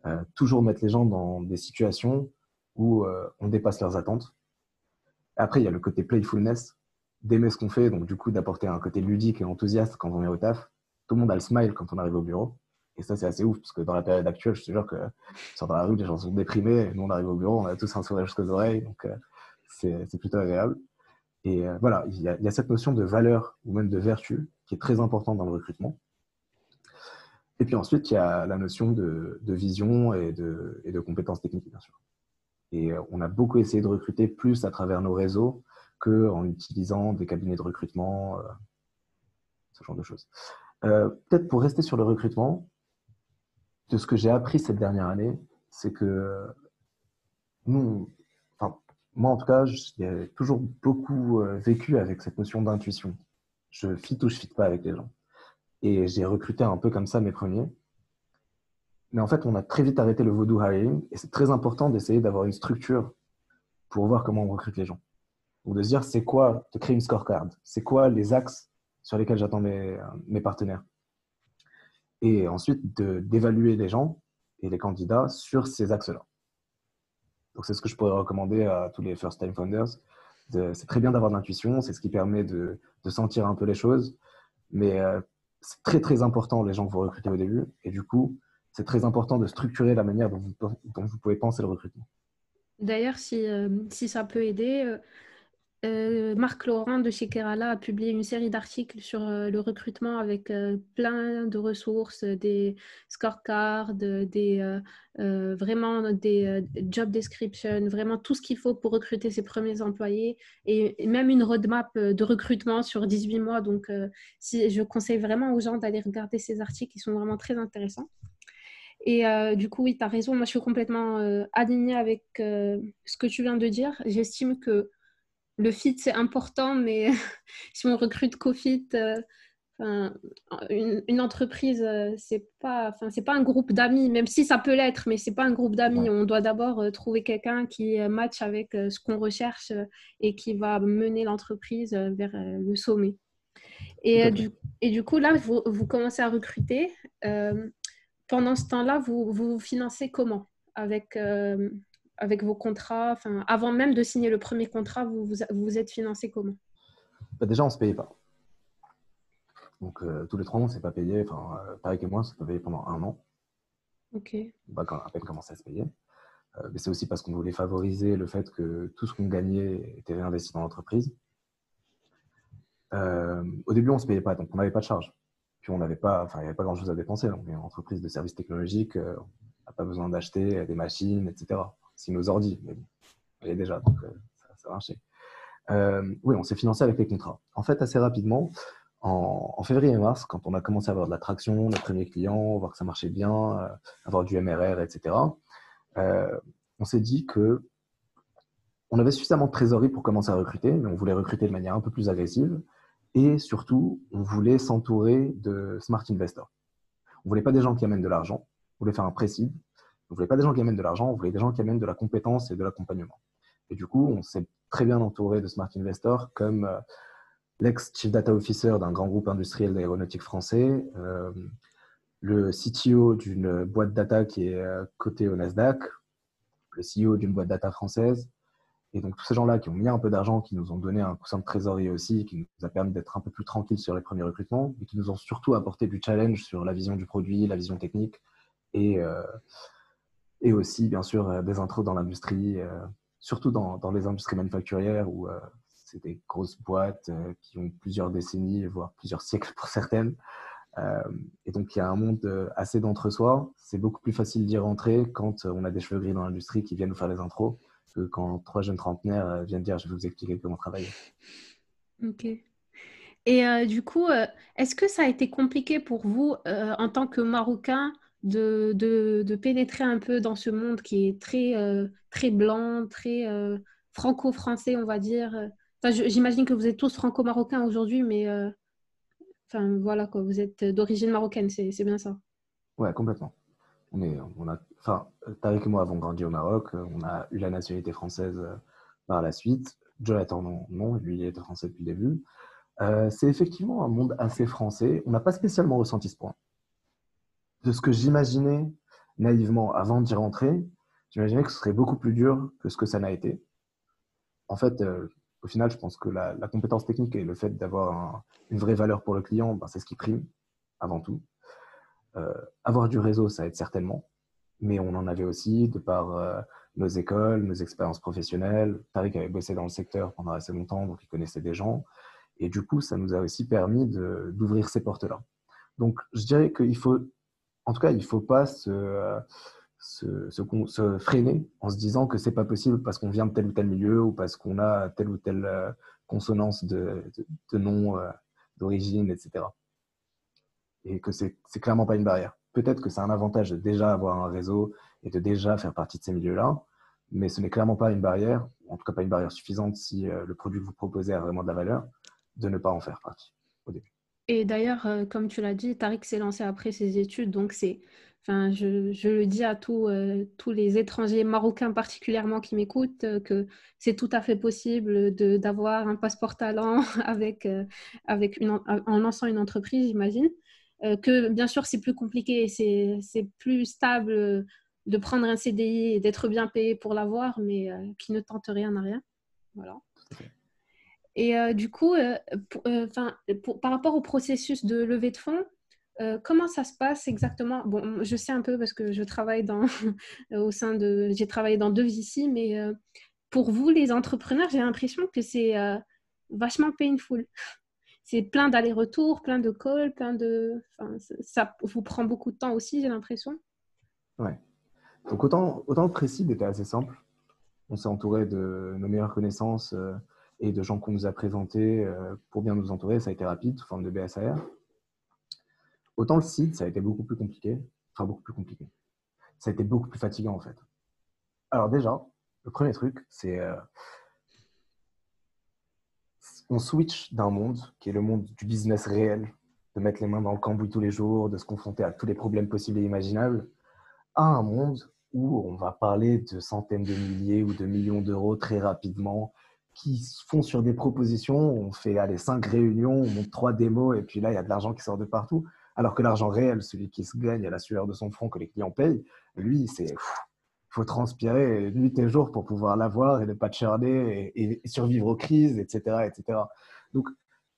B: Euh, toujours mettre les gens dans des situations où euh, on dépasse leurs attentes. Après, il y a le côté playfulness, d'aimer ce qu'on fait, donc du coup d'apporter un côté ludique et enthousiaste quand on est au taf. Tout le monde a le smile quand on arrive au bureau. Et ça, c'est assez ouf, parce que dans la période actuelle, je te jure que sur la rue, les gens sont déprimés, nous, on arrive au bureau, on a tous un sourire jusqu'aux oreilles, donc euh, c'est plutôt agréable. Et euh, voilà, il y, a, cette notion de valeur ou même de vertu qui est très importante dans le recrutement. Et puis ensuite, il y a la notion de, vision et de, et de compétences techniques, bien sûr. Et euh, on a beaucoup essayé de recruter plus à travers nos réseaux qu'en utilisant des cabinets de recrutement, euh, ce genre de choses. Euh, peut-être pour rester sur le recrutement, de ce que j'ai appris cette dernière année, c'est que nous, enfin, moi en tout cas, j'ai toujours beaucoup vécu avec cette notion d'intuition. Je fit ou je fit pas avec les gens. Et j'ai recruté un peu comme ça mes premiers. Mais en fait, on a très vite arrêté le voodoo hiring et c'est très important d'essayer d'avoir une structure pour voir comment on recrute les gens. Donc de se dire, c'est quoi, de créer une scorecard, c'est quoi les axes sur lesquels j'attends mes, mes, partenaires? Et ensuite, d'évaluer les gens et les candidats sur ces axes-là. Donc c'est ce que je pourrais recommander à tous les first-time founders. C'est très bien d'avoir de l'intuition, c'est ce qui permet de, de, sentir un peu les choses, mais euh, c'est très très important les gens que vous recrutez au début. Et du coup, c'est très important de structurer la manière dont vous, pouvez penser le recrutement.
A: D'ailleurs, si, euh, ça peut aider, euh, euh, Marc Laurent de chez Kerala a publié une série d'articles sur le recrutement avec plein de ressources, des scorecards, des, vraiment des job descriptions, vraiment tout ce qu'il faut pour recruter ses premiers employés et, même une roadmap de recrutement sur 18 mois. Donc, je conseille vraiment aux gens d'aller regarder ces articles, qui sont vraiment très intéressants. Et du coup, oui, tu as raison, moi je suis complètement alignée avec ce que tu viens de dire. J'estime que le fit, c'est important, mais si on recrute co-fit, euh, une, entreprise, euh, c'est pas, c'est pas un groupe d'amis, même si ça peut l'être, mais c'est pas un groupe d'amis. On doit d'abord euh, trouver quelqu'un qui match avec ce qu'on recherche et qui va mener l'entreprise vers le sommet. Et du, et du coup, là, vous, vous commencez à recruter. Pendant ce temps-là, vous, vous financez comment Avec avec vos contrats? Enfin, Avant même de signer le premier contrat, vous vous, vous êtes financé comment?
B: Bah Déjà, on ne se payait pas. Donc, euh, tous les trois mois, on ne s'est pas payé. Enfin, euh, Tariq et moi, on s'est pas payé pendant un an.
A: Ok.
B: Bah, quand, à peine commencé à se payer. Euh, mais c'est aussi parce qu'on voulait favoriser le fait que tout ce qu'on gagnait était réinvesti dans l'entreprise. au début, on ne se payait pas, donc on n'avait pas de charge. On n'avait pas, enfin, il n'y avait pas grand chose à dépenser. Donc, une entreprise de services technologiques, on n'a pas besoin d'acheter des machines, etc c'est nos ordi, mais bon, est déjà, donc euh, ça, marchait. Euh, oui, on s'est financé avec les contrats. En fait, assez rapidement, en, février et mars, quand on a commencé à avoir de la traction, les premiers clients, voir que ça marchait bien, euh, avoir du MRR, etc., on s'est dit que on avait suffisamment de trésorerie pour commencer à recruter, mais on voulait recruter de manière un peu plus agressive. Et surtout, on voulait s'entourer de smart investors. On voulait pas des gens qui amènent de l'argent. On voulait faire un précide on ne voulait pas des gens qui amènent de l'argent, on voulait des gens qui amènent de la compétence et de l'accompagnement. Et du coup, on s'est très bien entouré de smart investors comme euh, l'ex-chief data officer d'un grand groupe industriel d'aéronautique français, euh, le CTO d'une boîte data qui est euh, cotée au Nasdaq, le CEO d'une boîte data française. Et donc, tous ces gens-là qui ont mis un peu d'argent, qui nous ont donné un coussin de trésorerie aussi, qui nous a permis d'être un peu plus tranquilles sur les premiers recrutements, mais qui nous ont surtout apporté du challenge sur la vision du produit, la vision technique et, et aussi, bien sûr, euh, des intros dans l'industrie, euh, surtout dans, dans, les industries manufacturières où euh, c'est des grosses boîtes qui ont plusieurs décennies, voire plusieurs siècles pour certaines. et donc, il y a un monde assez d'entre-soi. C'est beaucoup plus facile d'y rentrer quand on a des cheveux gris dans l'industrie qui viennent nous faire les intros que quand trois jeunes trentenaires viennent dire je vais vous expliquer comment travailler.
A: Ok. Et du coup, est-ce que ça a été compliqué pour vous en tant que Marocain de, de, pénétrer un peu dans ce monde qui est très, euh, très blanc, très euh, franco-français, on va dire? J'imagine que vous êtes tous franco-marocains aujourd'hui, mais euh, enfin, voilà, quoi, vous êtes d'origine marocaine, c'est bien ça?
B: Ouais, complètement. On est, on a, enfin, Tariq et moi avons grandi au Maroc, on a eu la nationalité française par la suite. Jonathan, non, non lui, il était français depuis le début. c'est effectivement un monde assez français. On n'a pas spécialement ressenti ce point de ce que j'imaginais naïvement avant d'y rentrer, j'imaginais que ce serait beaucoup plus dur que ce que ça n'a été. En fait, euh, au final, je pense que la, compétence technique et le fait d'avoir une vraie valeur pour le client, ben, c'est ce qui prime avant tout. Euh, avoir du réseau, ça aide certainement, mais on en avait aussi de par euh, nos écoles, nos expériences professionnelles. Tariq avait bossé dans le secteur pendant assez longtemps, donc il connaissait des gens. Et du coup, ça nous a aussi permis d'ouvrir ces portes-là. Donc, je dirais qu'il faut en tout cas, il ne faut pas se, freiner en se disant que c'est pas possible parce qu'on vient de tel ou tel milieu ou parce qu'on a telle ou telle euh, consonance de, nom, euh, d'origine, etc. Et que c'est clairement pas une barrière. Peut-être que c'est un avantage de déjà avoir un réseau et de déjà faire partie de ces milieux-là, mais ce n'est clairement pas une barrière, en tout cas pas une barrière suffisante si euh, le produit que vous proposez a vraiment de la valeur, de ne pas en faire partie au début.
A: Et d'ailleurs, euh, comme tu l'as dit, Tariq s'est lancé après ses études, donc c'est, enfin, je, le dis à tous, euh, tous les étrangers marocains particulièrement qui m'écoutent, que c'est tout à fait possible d'avoir un passeport talent avec, avec en lançant une entreprise, j'imagine. Que bien sûr, c'est plus compliqué, c'est, plus stable de prendre un CDI et d'être bien payé pour l'avoir, mais qui ne tente rien à rien. Voilà. Et euh, du coup, euh, euh, par rapport au processus de levée de fonds, comment ça se passe exactement? Bon, je sais un peu parce que je travaille dans, au sein de, j'ai travaillé dans deux VC, mais pour vous, les entrepreneurs, j'ai l'impression que c'est vachement painful. C'est plein d'allers-retours, plein de calls, plein de. Enfin, ça vous prend beaucoup de temps aussi, j'ai l'impression.
B: Ouais. Donc, autant, autant le précis était assez simple. On s'est entouré de nos meilleures connaissances et de gens qu'on nous a présentés pour bien nous entourer. Ça a été rapide, sous forme de BSAR. Autant le site, ça a été beaucoup plus compliqué. Enfin, beaucoup plus compliqué. Ça a été beaucoup plus fatigant, en fait. Alors déjà, le premier truc, c'est euh, on switch d'un monde qui est le monde du business réel, de mettre les mains dans le cambouis tous les jours, de se confronter à tous les problèmes possibles et imaginables, à un monde où on va parler de centaines de milliers ou de millions d'euros très rapidement, qui se font sur des propositions. On fait aller cinq réunions, on monte trois démos, et puis là, il y a de l'argent qui sort de partout. Alors que l'argent réel, celui qui se gagne à la sueur de son front que les clients payent, lui, c'est faut transpirer nuit et jour pour pouvoir l'avoir et ne pas churner et, et, survivre aux crises, etc. etc. Donc,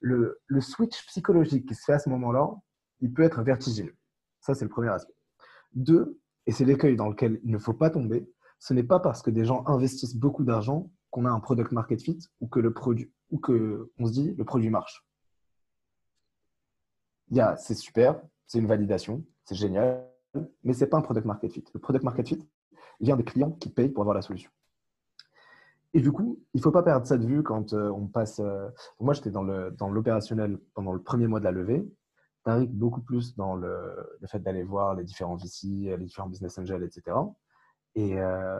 B: le, le, switch psychologique qui se fait à ce moment-là, il peut être vertigineux. Ça, c'est le premier aspect. Deux, et c'est l'écueil dans lequel il ne faut pas tomber, ce n'est pas parce que des gens investissent beaucoup d'argent qu'on a un product market fit ou que le produit ou que on se dit le produit marche. Il c'est super, c'est une validation, c'est génial, mais c'est pas un product market fit. Le product market fit, il vient des clients qui payent pour avoir la solution. Et du coup, il ne faut pas perdre ça de vue quand euh, on passe. Euh, moi, j'étais dans l'opérationnel dans pendant le premier mois de la levée. Tariq, beaucoup plus dans le, le fait d'aller voir les différents VC, les différents business angels, etc. Et, euh,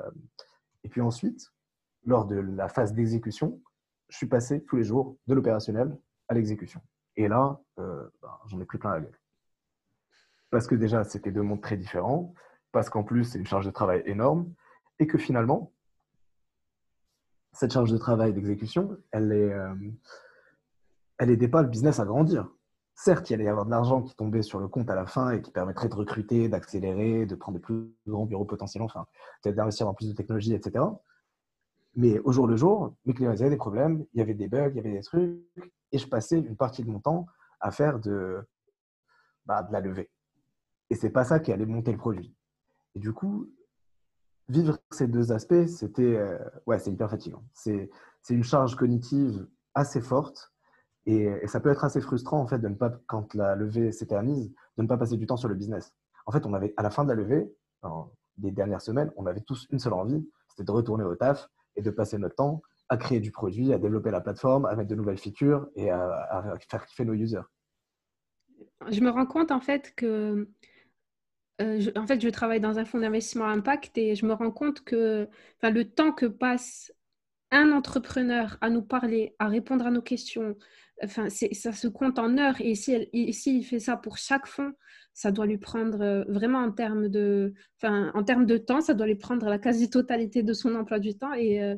B: et puis ensuite, lors de la phase d'exécution, je suis passé tous les jours de l'opérationnel à l'exécution. Et là, ben, j'en ai pris plein la gueule. Parce que déjà, c'était deux mondes très différents parce qu'en plus, c'est une charge de travail énorme, et que finalement, cette charge de travail d'exécution, elle est, euh, pas le business à grandir. Certes, il allait y avoir de l'argent qui tombait sur le compte à la fin et qui permettrait de recruter, d'accélérer, de prendre de plus grands bureaux potentiels, enfin, peut-être d'investir dans plus de technologies, etc. Mais au jour le jour, mes clients avaient des problèmes, il y avait des bugs, il y avait des trucs, et je passais une partie de mon temps à faire de, bah, de la levée. Et c'est pas ça qui allait monter le produit. Et du coup, vivre ces deux aspects, c'était euh, ouais, c'est hyper fatigant. C'est une charge cognitive assez forte et, ça peut être assez frustrant en fait de ne pas, quand la levée s'éternise, de ne pas passer du temps sur le business. En fait, on avait à la fin de la levée, dans les dernières semaines, on avait tous une seule envie, c'était de retourner au taf et de passer notre temps à créer du produit, à développer la plateforme, à mettre de nouvelles features et à, à faire kiffer nos users.
A: Je me rends compte en fait que euh, en fait, je travaille dans un fonds d'investissement impact et je me rends compte que le temps que passe un entrepreneur à nous parler, à répondre à nos questions, enfin, ça se compte en heures. Et s'il si, il fait ça pour chaque fonds, ça doit lui prendre euh, vraiment en termes de, enfin, en termes de temps, ça doit lui prendre la quasi-totalité de son emploi du temps. Et euh,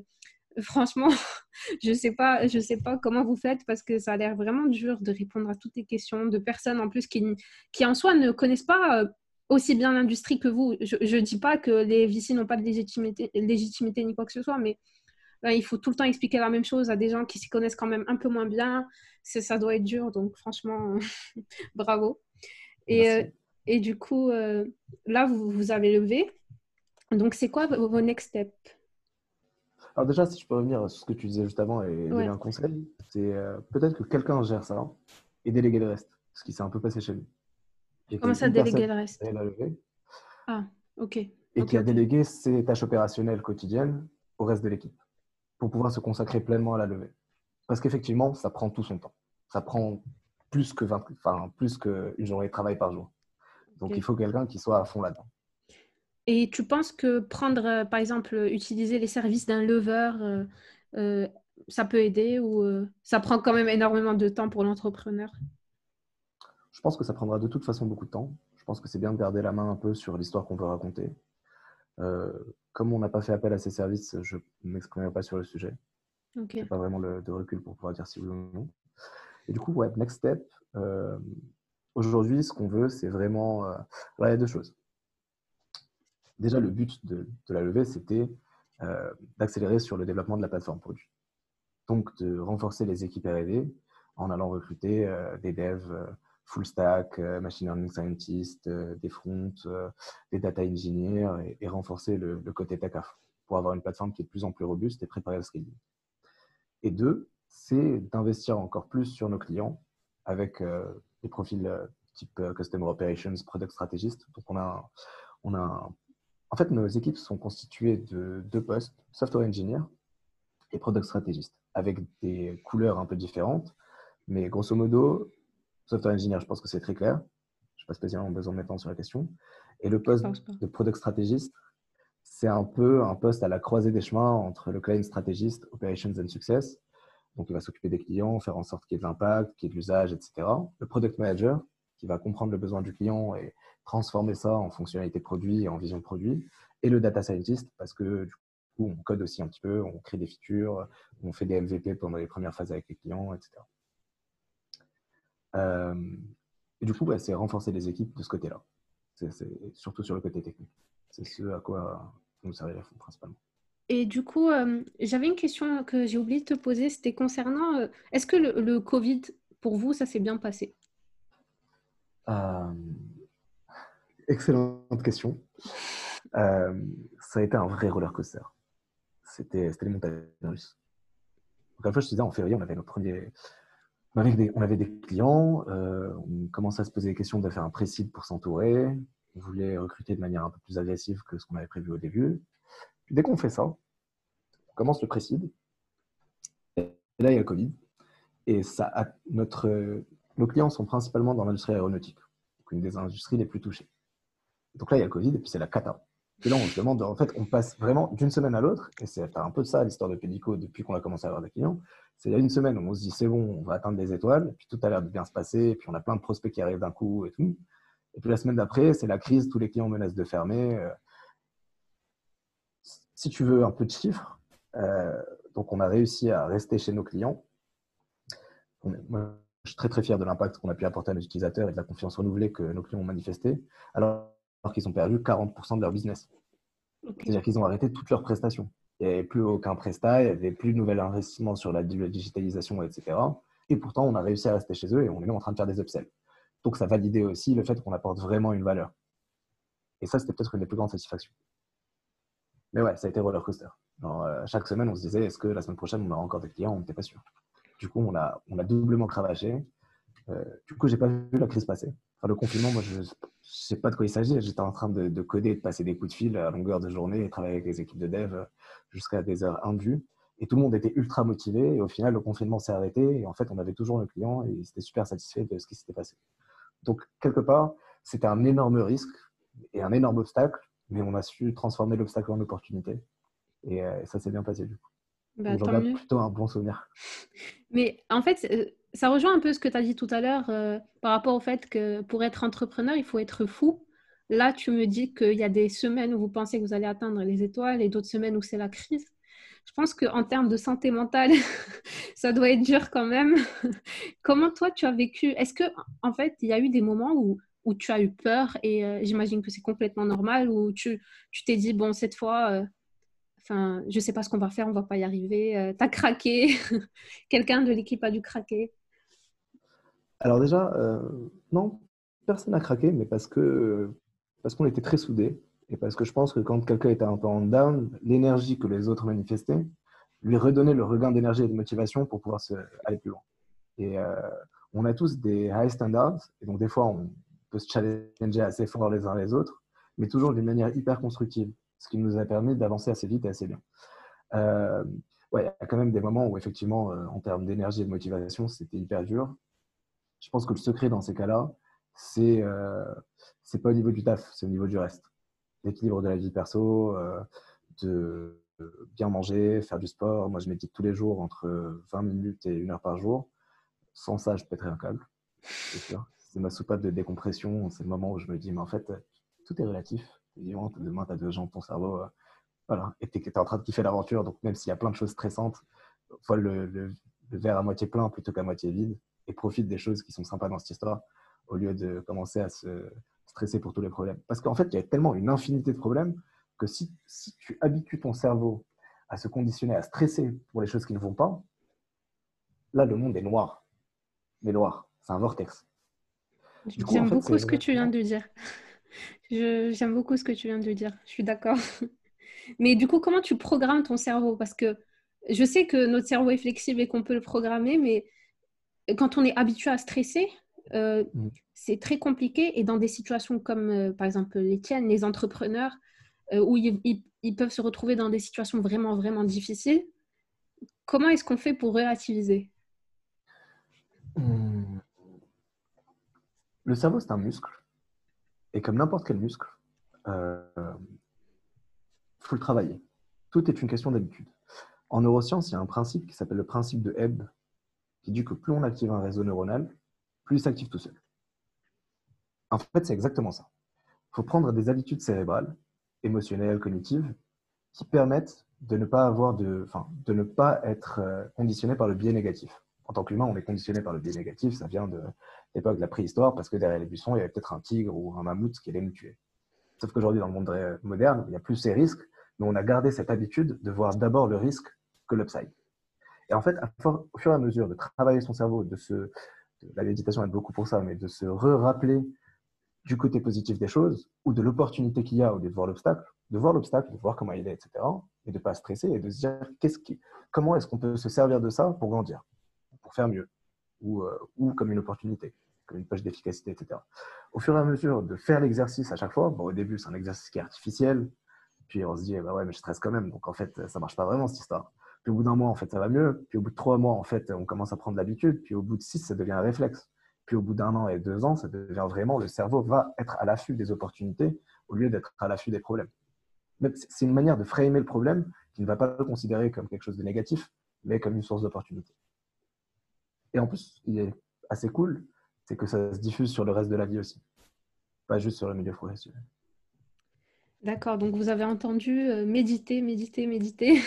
A: franchement, je ne sais, sais pas comment vous faites parce que ça a l'air vraiment dur de répondre à toutes les questions de personnes en plus qui, qui en soi ne connaissent pas aussi bien l'industrie que vous. Je ne dis pas que les VC n'ont pas de légitimité, légitimité ni quoi que ce soit, mais il faut tout le temps expliquer la même chose à des gens qui s'y connaissent quand même un peu moins bien. Ça doit être dur, donc franchement, bravo. Et, euh, et, du coup, euh, là, vous, vous, avez levé. Donc, c'est quoi vos next steps?
B: Alors déjà, si je peux revenir sur ce que tu disais juste avant et donner un conseil, c'est euh, peut-être que quelqu'un gère ça et déléguer le reste, ce qui s'est un peu passé chez nous.
A: Comment ça déléguer le reste Ah, ok.
B: Et
A: qui
B: a délégué ses tâches opérationnelles quotidiennes au reste de l'équipe pour pouvoir se consacrer pleinement à la levée. Parce qu'effectivement, ça prend tout son temps. Ça prend plus que 20, enfin, plus qu'une journée de travail par jour. Donc, il faut quelqu'un qui soit à fond là-dedans.
A: Et tu penses que prendre, euh, par exemple, utiliser les services d'un lever, euh, euh, ça peut aider ou ça prend quand même énormément de temps pour l'entrepreneur?
B: Je pense que ça prendra de toute façon beaucoup de temps. Je pense que c'est bien de garder la main un peu sur l'histoire qu'on veut raconter. Euh, comme on n'a pas fait appel à ces services, je ne m'exprimerai pas sur le sujet. Je n'ai pas vraiment le, de recul pour pouvoir dire si oui ou non. Et du coup, ouais, next step. Euh, aujourd'hui, ce qu'on veut, c'est vraiment. Euh, il y a deux choses. Déjà, le but de, de la levée, c'était d'accélérer sur le développement de la plateforme produit. Donc, de renforcer les équipes RD en allant recruter des devs full stack, euh, machine learning scientist, euh, des fronts, euh, des data engineers et, renforcer le, côté tech pour pour avoir une plateforme qui est de plus en plus robuste et préparée au scaling. Et deux, c'est d'investir encore plus sur nos clients avec des profils type Customer Operations, Product Strategist. Donc, on a, on a en fait, nos équipes sont constituées de deux postes, Software Engineer et Product Strategist, avec des couleurs un peu différentes. Mais grosso modo, Software Engineer, je pense que c'est très clair. Je n'ai pas spécialement besoin de mettre sur la question. Et le poste de Product Strategist, c'est un peu un poste à la croisée des chemins entre le Client Strategist, Operations and Success. Donc, il va s'occuper des clients, faire en sorte qu'il y ait de l'impact, qu'il y ait de l'usage, etc. Le Product Manager, qui va comprendre le besoin du client et transformer ça en fonctionnalité produit et en vision produit. Et le Data Scientist, parce que du coup, on code aussi un petit peu, on crée des features, on fait des MVP pendant les premières phases avec les clients, etc. Euh, et du coup, c'est renforcer les équipes de ce côté-là. C'est surtout sur le côté technique. C'est ce à quoi nous servir principalement.
A: Et du coup, euh, j'avais une question que j'ai oublié de te poser, c'était concernant, euh, est-ce que le, Covid, pour vous, ça s'est bien passé?
B: Excellente question. ça a été un vrai roller coaster. C'était les montagnes russes. Donc, à la fois, je te disais, en février, on avait notre premier, on avait des, clients, euh, on commençait à se poser des questions de faire un précide pour s'entourer. On voulait recruter de manière un peu plus agressive que ce qu'on avait prévu au début. Dès qu'on fait ça, on commence le précide. Et là, il y a le Covid. Et ça notre, nos clients sont principalement dans l'industrie aéronautique, une des industries les plus touchées. Donc là, il y a le Covid et puis c'est la cata. Et là, on se demande, en fait, on passe vraiment d'une semaine à l'autre, et c'est un peu ça l'histoire de Pédico depuis qu'on a commencé à avoir des clients. C'est il y a une semaine où on se dit, c'est bon, on va atteindre des étoiles, et puis tout a l'air de bien se passer, et puis on a plein de prospects qui arrivent d'un coup et tout. Et puis la semaine d'après, c'est la crise, tous les clients menacent de fermer. Euh. Si tu veux un peu de chiffres, euh, donc on a réussi à rester chez nos clients. moi, je suis très très fier de l'impact qu'on a pu apporter à nos utilisateurs et de la confiance renouvelée que nos clients ont manifesté. Alors, alors qu'ils ont perdu 40% de leur business. C'est-à-dire qu'ils ont arrêté toutes leurs prestations. Il n'y avait plus aucun prestat, il n'y avait plus de nouvel investissement sur la digitalisation, etc. Et pourtant, on a réussi à rester chez eux et on est même en train de faire des upsells. Donc, ça validait aussi le fait qu'on apporte vraiment une valeur. Et ça, c'était peut-être une des plus grandes satisfactions. Mais ouais, ça a été roller coaster. Euh, chaque semaine, on se disait, est-ce que la semaine prochaine, on aura encore des clients? On n'était pas sûr. Du coup, on a, on a doublement cravaché. Euh, du coup, j'ai pas vu la crise passer. Enfin, le confinement, moi, je sais pas de quoi il s'agit. J'étais en train de, de, coder, de passer des coups de fil à longueur de journée et travailler avec les équipes de dev jusqu'à des heures indues. Et tout le monde était ultra motivé. Et au final, le confinement s'est arrêté. Et en fait, on avait toujours le client et il était super satisfait de ce qui s'était passé. Donc, quelque part, c'était un énorme risque et un énorme obstacle, mais on a su transformer l'obstacle en opportunité. Et, euh, ça s'est bien passé du coup. Bah, J'en garde plutôt un bon souvenir.
A: Mais en fait, euh, ça rejoint un peu ce que tu as dit tout à l'heure euh, par rapport au fait que pour être entrepreneur, il faut être fou. Là, tu me dis qu'il y a des semaines où vous pensez que vous allez atteindre les étoiles et d'autres semaines où c'est la crise. Je pense qu'en termes de santé mentale, ça doit être dur quand même. Comment toi, tu as vécu? Est-ce que, en fait, il y a eu des moments où, où tu as eu peur et euh, j'imagine que c'est complètement normal, où tu t'es dit, bon, cette fois, euh, enfin, je sais pas ce qu'on va faire, on va pas y arriver. tu as craqué. Quelqu'un de l'équipe a dû craquer.
B: Alors déjà, euh, non, personne n'a craqué, mais parce que parce qu'on était très soudés et parce que je pense que quand quelqu'un était un peu en down, l'énergie que les autres manifestaient lui redonnait le regain d'énergie et de motivation pour pouvoir se, aller plus loin. Et euh, on a tous des high standards, et donc des fois on peut se challenger assez fort les uns les autres, mais toujours d'une manière hyper constructive, ce qui nous a permis d'avancer assez vite et assez bien. Euh, ouais, il y a quand même des moments où effectivement, en termes d'énergie et de motivation, c'était hyper dur je pense que le secret dans ces cas-là, c'est euh, pas au niveau du taf, c'est au niveau du reste. L'équilibre de la vie perso, euh, de bien manger, faire du sport. Moi, je médite tous les jours entre 20 minutes et une heure par jour. Sans ça, je pèterais un câble, c'est ma soupape de décompression. C'est le moment où je me dis, mais en fait, tout est relatif. Demain, tu as deux jambes, ton cerveau. Euh, voilà. Et tu es, en train de kiffer l'aventure. Donc, même s'il y a plein de choses stressantes, le, le verre à moitié plein plutôt qu'à moitié vide et profite des choses qui sont sympas dans cette histoire au lieu de commencer à se stresser pour tous les problèmes. Parce qu'en fait, il y a tellement une infinité de problèmes que si, si tu habitues ton cerveau à se conditionner, à stresser pour les choses qui ne vont pas, là, le monde est noir. Mais noir, c'est un vortex.
A: J'aime beaucoup ce que tu viens de dire. J'aime beaucoup ce que tu viens de dire. Je suis d'accord. Mais du coup, comment tu programmes ton cerveau? Parce que je sais que notre cerveau est flexible et qu'on peut le programmer, mais quand on est habitué à stresser, euh, mm. c'est très compliqué. Et dans des situations comme, euh, par exemple, les tiennes, les entrepreneurs, euh, où ils, peuvent se retrouver dans des situations vraiment, vraiment difficiles, comment est-ce qu'on fait pour relativiser?
B: Hmm. Le cerveau, c'est un muscle. Et comme n'importe quel muscle, il faut le travailler. Tout est une question d'habitude. En neurosciences, il y a un principe qui s'appelle le principe de Hebb, qui dit que plus on active un réseau neuronal, plus il s'active tout seul. En fait, c'est exactement ça. Il faut prendre des habitudes cérébrales, émotionnelles, cognitives, qui permettent de ne pas avoir de, enfin, de ne pas être euh, conditionné par le biais négatif. En tant qu'humain, on est conditionné par le biais négatif. Ça vient de l'époque de la préhistoire, parce que derrière les buissons, il y avait peut-être un tigre ou un mammouth qui allait nous tuer. Sauf qu'aujourd'hui, dans le monde moderne, il n'y a plus ces risques, mais on a gardé cette habitude de voir d'abord le risque que l'upside. Et en fait, au fur et à mesure de travailler son cerveau, de la méditation aide beaucoup pour ça, mais de se re-rappeler du côté positif des choses ou de l'opportunité qu'il y a au lieu de voir l'obstacle, de voir l'obstacle, de voir comment il est, etc. Et de ne pas stresser et de se dire qu'est-ce qui, comment est-ce qu'on peut se servir de ça pour grandir, pour faire mieux ou, euh, comme une opportunité, comme une poche d'efficacité, etc. Au fur et à mesure de faire l'exercice à chaque fois, bon, au début c'est un exercice qui est artificiel, puis on se dit bah ouais mais je stresse quand même, donc en fait ça marche pas vraiment cette histoire. Puis au bout d'un mois, en fait, ça va mieux. Puis au bout de trois mois, en fait, on commence à prendre l'habitude. Puis au bout de six, ça devient un réflexe. Puis au bout d'un an et deux ans, ça devient vraiment, le cerveau va être à l'affût des opportunités au lieu d'être à l'affût des problèmes. C'est une manière de framer le problème qui ne va pas le considérer comme quelque chose de négatif, mais comme une source d'opportunité. Et en plus, il est assez cool, c'est que ça se diffuse sur le reste de la vie aussi, pas juste sur le milieu professionnel.
A: D'accord, donc vous avez entendu euh, méditer, méditer, méditer.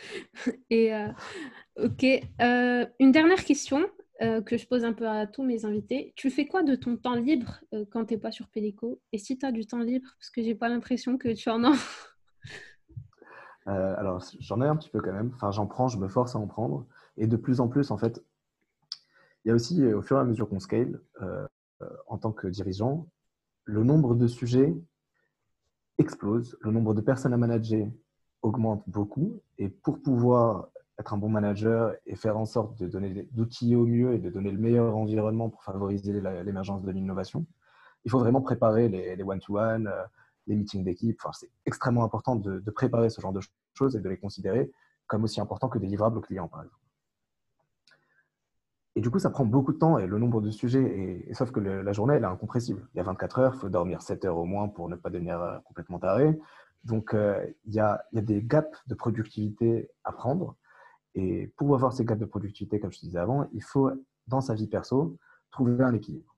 A: Et euh, ok, euh, une dernière question que je pose un peu à tous mes invités. Tu fais quoi de ton temps libre quand tu n'es pas sur Pélico Et si tu as du temps libre, parce que j'ai pas l'impression que tu en as.
B: alors, j'en ai un petit peu quand même. Enfin, j'en prends, je me force à en prendre. Et de plus en plus, en fait, il y a aussi, au fur et à mesure qu'on scale, en tant que dirigeant, le nombre de sujets explose, le nombre de personnes à manager augmente beaucoup. Et pour pouvoir être un bon manager et faire en sorte de donner d'outiller au mieux et de donner le meilleur environnement pour favoriser l'émergence de l'innovation, il faut vraiment préparer les one-to-one, euh, les meetings d'équipe. Enfin, c'est extrêmement important de, préparer ce genre de choses et de les considérer comme aussi important que des livrables aux clients, par exemple. Et du coup, ça prend beaucoup de temps et le nombre de sujets, et, sauf que la journée, elle est incompressible. Il y a 24 heures, il faut dormir 7 heures au moins pour ne pas devenir euh, complètement taré. Donc, euh, il, y a, des gaps de productivité à prendre. Et pour avoir ces gaps de productivité, comme je te disais avant, il faut, dans sa vie perso, trouver un équilibre.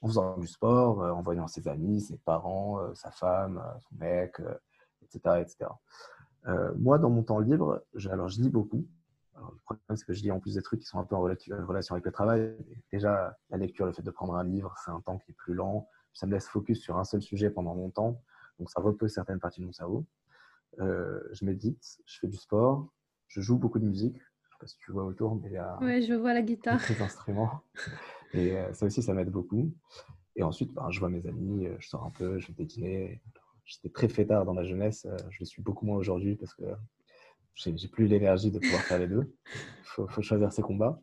B: En faisant du sport, euh, en voyant ses amis, ses parents, sa femme, son mec, etc. etc. moi, dans mon temps libre, alors je lis beaucoup le problème, c'est que je lis en plus des trucs qui sont un peu en relation avec le travail. Déjà, la lecture, le fait de prendre un livre, c'est un temps qui est plus lent. Ça me laisse focus sur un seul sujet pendant longtemps. Donc, ça repose certaines parties de mon cerveau. Euh, je médite, je fais du sport, je joue beaucoup de musique. Je ne sais pas si tu vois autour, mais il y a
A: ouais, je vois la guitare.
B: des instruments. Et euh, ça aussi, ça m'aide beaucoup. Et ensuite, ben, je vois mes amis, euh, je sors un peu, je vais dîner. J'étais très fêtard dans ma jeunesse. Je le suis beaucoup moins aujourd'hui parce que j'ai plus l'énergie de pouvoir faire les deux. Il faut, choisir ses combats.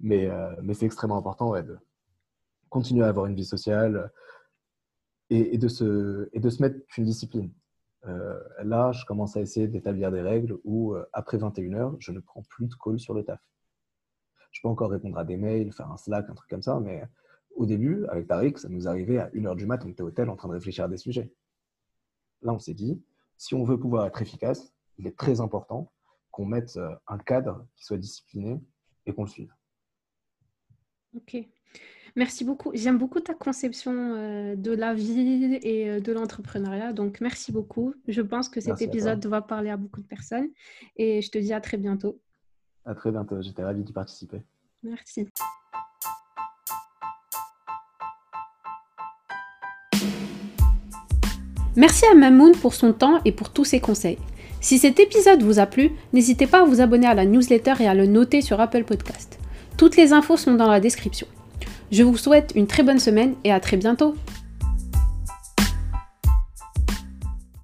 B: Mais, euh, mais c'est extrêmement important ouais, de continuer à avoir une vie sociale et, de, se, et de se mettre une discipline. Euh, là, je commence à essayer d'établir des règles où, euh, après 21h, je ne prends plus de call sur le taf. Je peux encore répondre à des mails, faire un Slack, un truc comme ça, mais au début, avec Tariq, ça nous arrivait à 1h du matin, on était au hôtel en train de réfléchir à des sujets. Là, on s'est dit, si on veut pouvoir être efficace, il est très important qu'on mette euh, un cadre qui soit discipliné et qu'on le suive.
A: Ok. Merci beaucoup. J'aime beaucoup ta conception euh, de la vie et euh, de l'entrepreneuriat. Donc, merci beaucoup. Je pense que cet épisode va parler à beaucoup de personnes. Et je te dis à très bientôt.
B: À très bientôt. J'étais ravi d'y participer.
A: Merci. Merci à Mamoun pour son temps et pour tous ses conseils. Si cet épisode vous a plu, n'hésitez pas à vous abonner à la newsletter et à le noter sur Apple Podcast. Toutes les infos sont dans la description. Je vous souhaite une très bonne semaine et à très bientôt